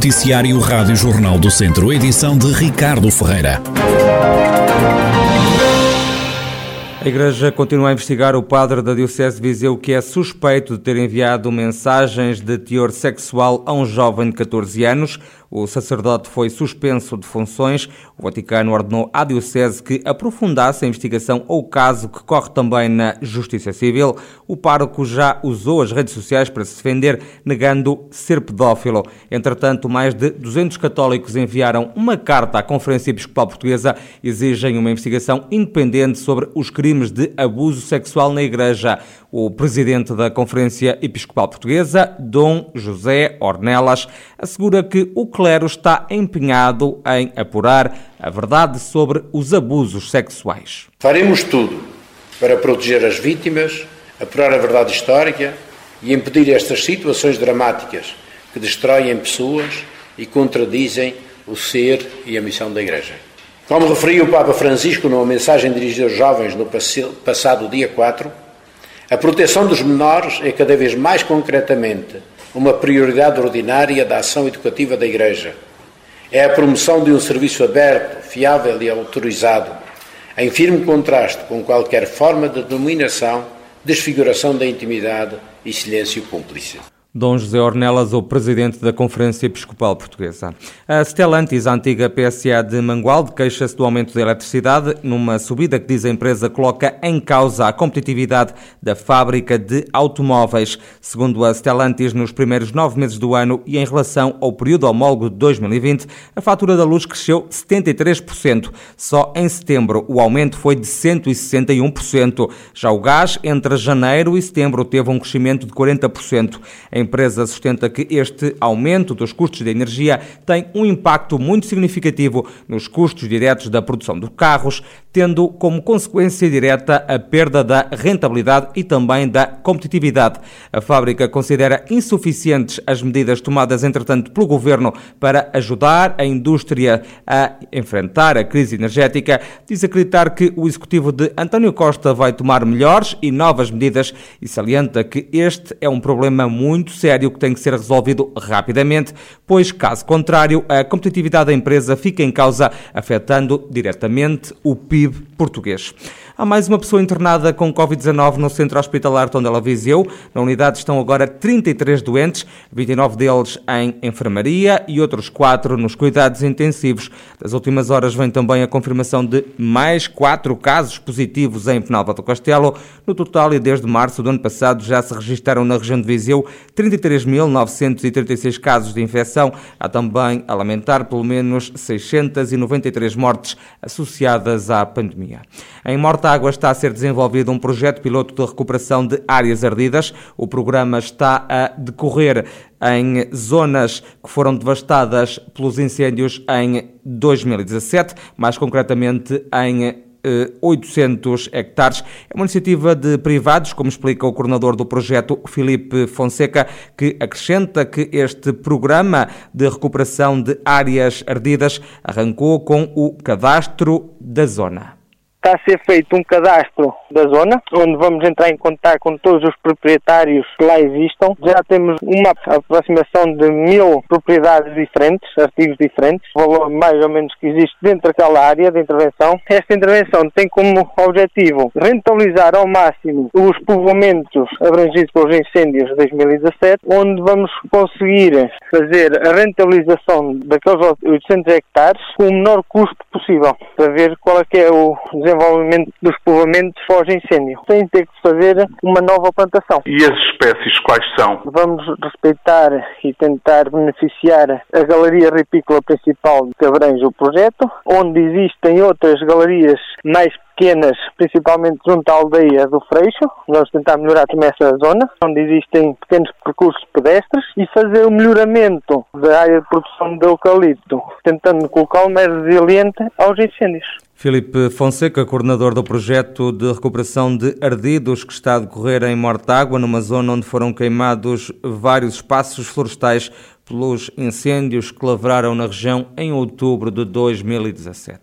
Noticiário Rádio Jornal do Centro, edição de Ricardo Ferreira. A Igreja continua a investigar o padre da Diocese de Viseu que é suspeito de ter enviado mensagens de teor sexual a um jovem de 14 anos. O sacerdote foi suspenso de funções. O Vaticano ordenou à Diocese que aprofundasse a investigação ou o caso que corre também na Justiça Civil. O pároco já usou as redes sociais para se defender, negando ser pedófilo. Entretanto, mais de 200 católicos enviaram uma carta à Conferência Episcopal Portuguesa exigem uma investigação independente sobre os crimes de abuso sexual na Igreja. O presidente da Conferência Episcopal Portuguesa, Dom José Ornelas, assegura que o clero está empenhado em apurar a verdade sobre os abusos sexuais. Faremos tudo para proteger as vítimas, apurar a verdade histórica e impedir estas situações dramáticas que destroem pessoas e contradizem o ser e a missão da Igreja. Como referiu o Papa Francisco numa mensagem dirigida aos jovens no passado dia 4, a proteção dos menores é cada vez mais concretamente uma prioridade ordinária da ação educativa da Igreja. É a promoção de um serviço aberto, fiável e autorizado, em firme contraste com qualquer forma de dominação, desfiguração da intimidade e silêncio cúmplice. Dom José Ornelas, o presidente da Conferência Episcopal Portuguesa. A Stellantis, a antiga PSA de Mangualde, queixa-se do aumento da eletricidade, numa subida que diz a empresa coloca em causa a competitividade da fábrica de automóveis. Segundo a Stellantis, nos primeiros nove meses do ano e em relação ao período homólogo de 2020, a fatura da luz cresceu 73%. Só em setembro o aumento foi de 161%. Já o gás, entre janeiro e setembro, teve um crescimento de 40%. A empresa sustenta que este aumento dos custos de energia tem um impacto muito significativo nos custos diretos da produção de carros, tendo como consequência direta a perda da rentabilidade e também da competitividade. A fábrica considera insuficientes as medidas tomadas, entretanto, pelo governo para ajudar a indústria a enfrentar a crise energética. Diz acreditar que o executivo de António Costa vai tomar melhores e novas medidas e salienta que este é um problema muito muito sério que tem que ser resolvido rapidamente, pois, caso contrário, a competitividade da empresa fica em causa, afetando diretamente o PIB português. Há mais uma pessoa internada com Covid-19 no centro hospitalar Tondela Viseu. Na unidade estão agora 33 doentes, 29 deles em enfermaria e outros 4 nos cuidados intensivos. Das últimas horas vem também a confirmação de mais 4 casos positivos em Penalva do Castelo. No total, e desde março do ano passado, já se registaram na região de Viseu 33.936 casos de infecção. Há também a lamentar pelo menos 693 mortes associadas à pandemia. Em Morta Água está a ser desenvolvido um projeto piloto de recuperação de áreas ardidas. O programa está a decorrer em zonas que foram devastadas pelos incêndios em 2017, mais concretamente em 800 hectares. É uma iniciativa de privados, como explica o coordenador do projeto, Filipe Fonseca, que acrescenta que este programa de recuperação de áreas ardidas arrancou com o cadastro da zona está a ser feito um cadastro da zona, onde vamos entrar em contato com todos os proprietários que lá existam. Já temos uma aproximação de mil propriedades diferentes, artigos diferentes, valor mais ou menos que existe dentro daquela área de intervenção. Esta intervenção tem como objetivo rentabilizar ao máximo os povoamentos abrangidos pelos incêndios de 2017, onde vamos conseguir fazer a rentabilização daqueles 800 hectares com o menor custo possível, para ver qual é que é o desenvolvimento dos povoamentos pós-incêndio. Tem de ter que fazer uma nova plantação. E as espécies quais são? Vamos respeitar e tentar beneficiar a galeria ripícola principal que abrange o projeto, onde existem outras galerias mais pequenas, principalmente junto à aldeia do Freixo. Vamos tentar melhorar também essa zona, onde existem pequenos percursos pedestres e fazer o melhoramento da área de produção de eucalipto, tentando colocá-lo mais resiliente aos incêndios. Filipe Fonseca, coordenador do projeto de recuperação de ardidos que está a decorrer em Mortágua, numa zona onde foram queimados vários espaços florestais pelos incêndios que lavraram na região em outubro de 2017.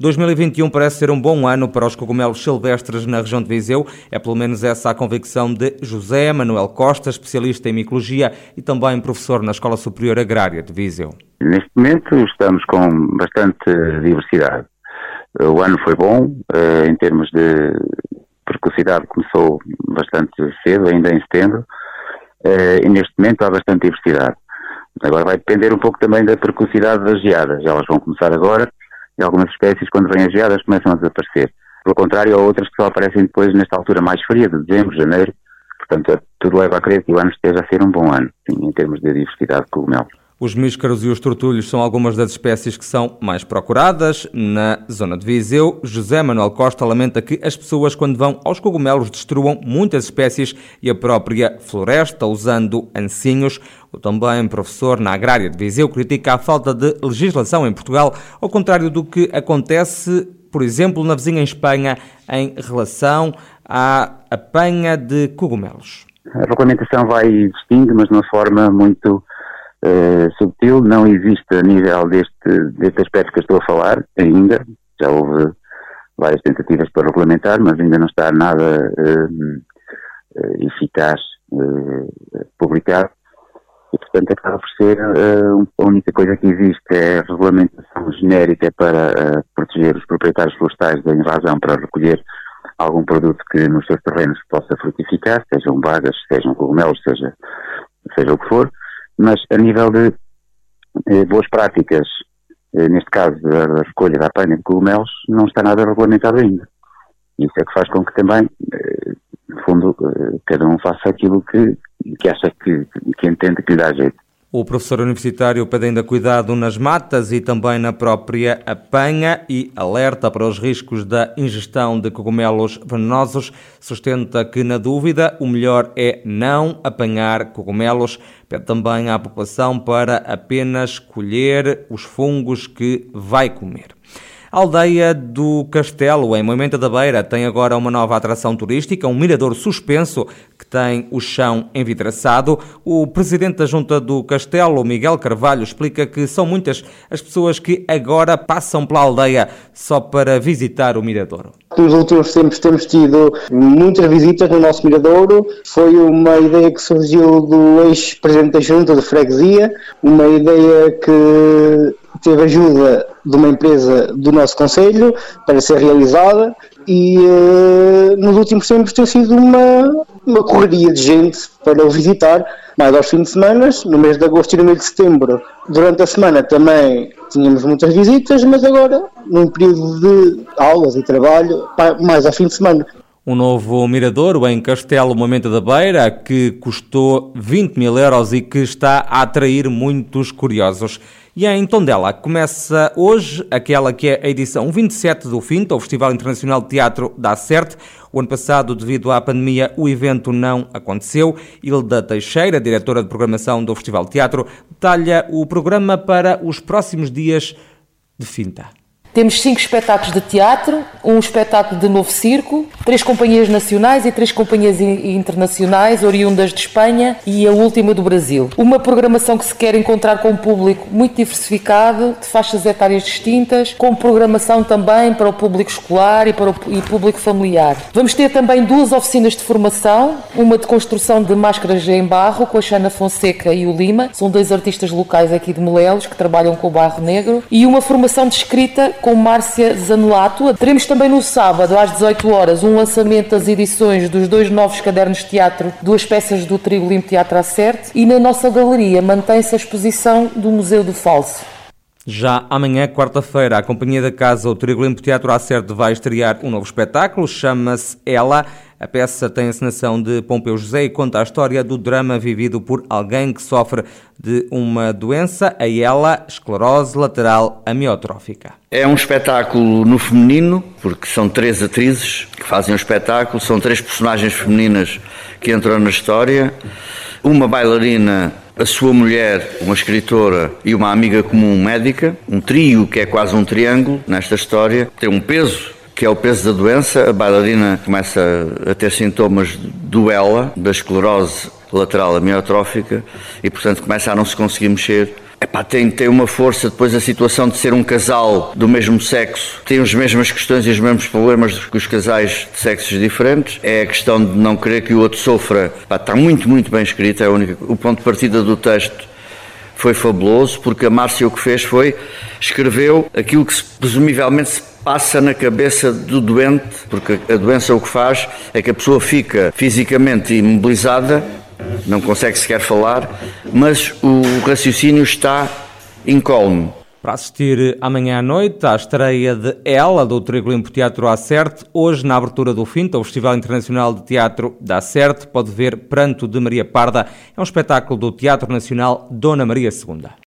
2021 parece ser um bom ano para os cogumelos silvestres na região de Viseu. É pelo menos essa a convicção de José Manuel Costa, especialista em micologia e também professor na Escola Superior Agrária de Viseu. Neste momento estamos com bastante diversidade. O ano foi bom, eh, em termos de precocidade começou bastante cedo, ainda em setembro, eh, e neste momento há bastante diversidade. Agora vai depender um pouco também da precocidade das geadas. Elas vão começar agora e algumas espécies, quando vêm as geadas, começam a desaparecer. Pelo contrário, há outras que só aparecem depois nesta altura mais fria, de dezembro, janeiro. Portanto, tudo leva a crer que o ano esteja a ser um bom ano, sim, em termos de diversidade de cogumelos. Os míscaros e os tortulhos são algumas das espécies que são mais procuradas. Na zona de Viseu, José Manuel Costa lamenta que as pessoas, quando vão aos cogumelos, destruam muitas espécies e a própria floresta, usando ancinhos. O também professor na Agrária de Viseu critica a falta de legislação em Portugal, ao contrário do que acontece, por exemplo, na vizinha Espanha, em relação à apanha de cogumelos. A regulamentação vai existindo, mas de uma forma muito uh, subtil, não existe a nível deste, deste aspecto que estou a falar ainda. Já houve várias tentativas para regulamentar, mas ainda não está nada uh, eficaz publicado. E, portanto, acaba por ser a única coisa que existe é a regulamentação genérica para proteger os proprietários florestais da invasão para recolher algum produto que nos seus terrenos possa frutificar, sejam bagas, sejam cogumelos, seja, seja o que for mas a nível de eh, boas práticas, eh, neste caso da, da recolha da apanha de cogumelos, não está nada regulamentado ainda. Isso é que faz com que também, eh, no fundo, eh, cada um faça aquilo que, que acha que, que entende que lhe dá jeito. O professor universitário pede ainda cuidado nas matas e também na própria apanha e alerta para os riscos da ingestão de cogumelos venenosos. Sustenta que, na dúvida, o melhor é não apanhar cogumelos. Pede também à população para apenas colher os fungos que vai comer. A aldeia do Castelo, em Moimenta da Beira, tem agora uma nova atração turística, um mirador suspenso que tem o chão envidraçado. O presidente da Junta do Castelo, Miguel Carvalho, explica que são muitas as pessoas que agora passam pela aldeia só para visitar o mirador. Nos últimos tempos temos tido muitas visitas no nosso miradouro. Foi uma ideia que surgiu do ex-presidente da Junta de Freguesia, uma ideia que teve ajuda de uma empresa do nosso Conselho para ser realizada e uh, nos últimos tempos tem sido uma, uma correria de gente para o visitar, mais aos fins de semana, no mês de agosto e no mês de setembro. Durante a semana também tínhamos muitas visitas, mas agora, num período de aulas e trabalho, mais ao fim de semana. Um novo miradouro em Castelo Momento da Beira que custou 20 mil euros e que está a atrair muitos curiosos. E em Tondela começa hoje aquela que é a edição 27 do FINTA, o Festival Internacional de Teatro da Acerte. O ano passado, devido à pandemia, o evento não aconteceu. Hilda Teixeira, diretora de programação do Festival de Teatro, detalha o programa para os próximos dias de FINTA. Temos cinco espetáculos de teatro, um espetáculo de novo circo, três companhias nacionais e três companhias internacionais, oriundas de Espanha e a última do Brasil. Uma programação que se quer encontrar com um público muito diversificado, de faixas etárias distintas, com programação também para o público escolar e para o e público familiar. Vamos ter também duas oficinas de formação, uma de construção de máscaras em barro, com a Xana Fonseca e o Lima, são dois artistas locais aqui de Molelos que trabalham com o barro negro, e uma formação de escrita com Márcia Zanelato. Teremos também no sábado, às 18 horas, um lançamento das edições dos dois novos cadernos de teatro, duas peças do Trigo Limpo Teatro Acerte, e na nossa galeria mantém-se a exposição do Museu do Falso. Já amanhã, quarta-feira, a Companhia da Casa, o Trigo Limpo Teatro Acerte, vai estrear um novo espetáculo, chama-se Ela. A peça tem a encenação de Pompeu José e conta a história do drama vivido por alguém que sofre de uma doença, a ela, esclerose lateral amiotrófica. É um espetáculo no feminino, porque são três atrizes que fazem o espetáculo, são três personagens femininas que entram na história. Uma bailarina a sua mulher, uma escritora e uma amiga comum médica, um trio que é quase um triângulo nesta história, tem um peso que é o peso da doença. A bailarina começa a ter sintomas do ELA, da esclerose lateral amiotrófica e, portanto, começa a não se conseguir mexer. Epá, tem, tem uma força depois a situação de ser um casal do mesmo sexo, tem as mesmas questões e os mesmos problemas que os casais de sexos diferentes. É a questão de não querer que o outro sofra. Epá, está muito, muito bem escrito. É única, o ponto de partida do texto foi fabuloso, porque a Márcia o que fez foi escreveu aquilo que presumivelmente se passa na cabeça do doente, porque a doença o que faz é que a pessoa fica fisicamente imobilizada, não consegue sequer falar, mas o raciocínio está incólume. Para assistir amanhã à noite à estreia de Ela, do Trigolimpo Teatro Acerte, hoje na abertura do FINTA, o Festival Internacional de Teatro da Acerte, pode ver Pranto de Maria Parda, é um espetáculo do Teatro Nacional Dona Maria II.